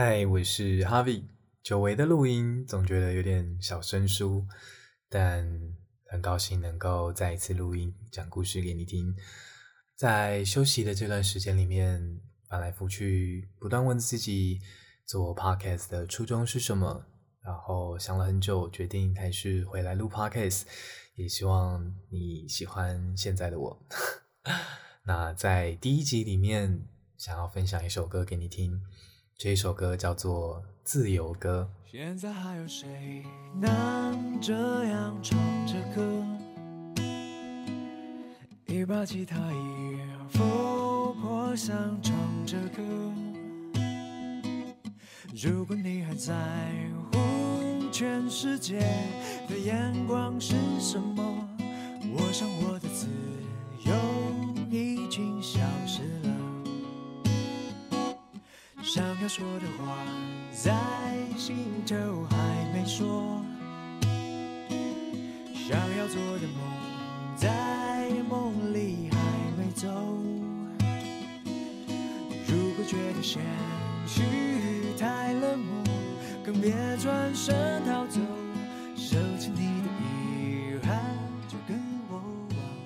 嗨，我是 Harvie。久违的录音，总觉得有点小生疏，但很高兴能够再一次录音，讲故事给你听。在休息的这段时间里面，翻来覆去，不断问自己做 Podcast 的初衷是什么，然后想了很久，决定还是回来录 Podcast。也希望你喜欢现在的我。那在第一集里面，想要分享一首歌给你听。这一首歌叫做《自由歌》。现在还有谁能这样唱着歌？一把吉他，一副破响唱着歌。如果你还在乎全世界的眼光是什么，我想我的自由想要说的话在心头还没说，想要做的梦在梦里还没走。如果觉得现实太冷漠，更别转身逃走。收起你的遗憾，就跟我。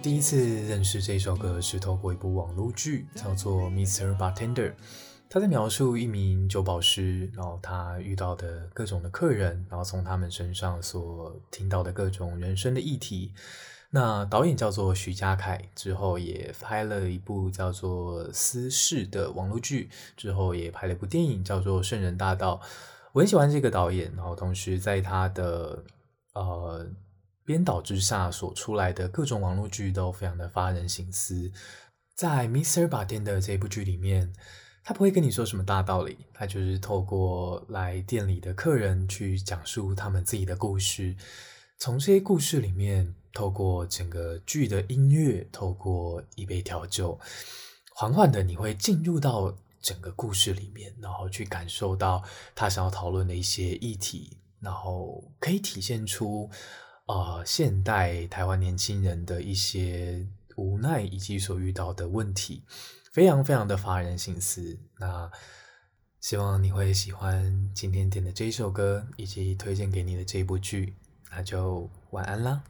第一次认识这首歌是透过一部网络剧，叫做《Mr. Bartender》。他在描述一名酒保师，然后他遇到的各种的客人，然后从他们身上所听到的各种人生的议题。那导演叫做徐嘉凯，之后也拍了一部叫做《私事》的网络剧，之后也拍了一部电影叫做《圣人大道》。我很喜欢这个导演，然后同时在他的呃编导之下所出来的各种网络剧都非常的发人省思。在《Mr. b a r t e n》的这部剧里面。他不会跟你说什么大道理，他就是透过来店里的客人去讲述他们自己的故事。从这些故事里面，透过整个剧的音乐，透过一杯调酒，缓缓的你会进入到整个故事里面，然后去感受到他想要讨论的一些议题，然后可以体现出呃现代台湾年轻人的一些无奈以及所遇到的问题。非常非常的发人深思，那希望你会喜欢今天点的这一首歌，以及推荐给你的这部剧，那就晚安啦。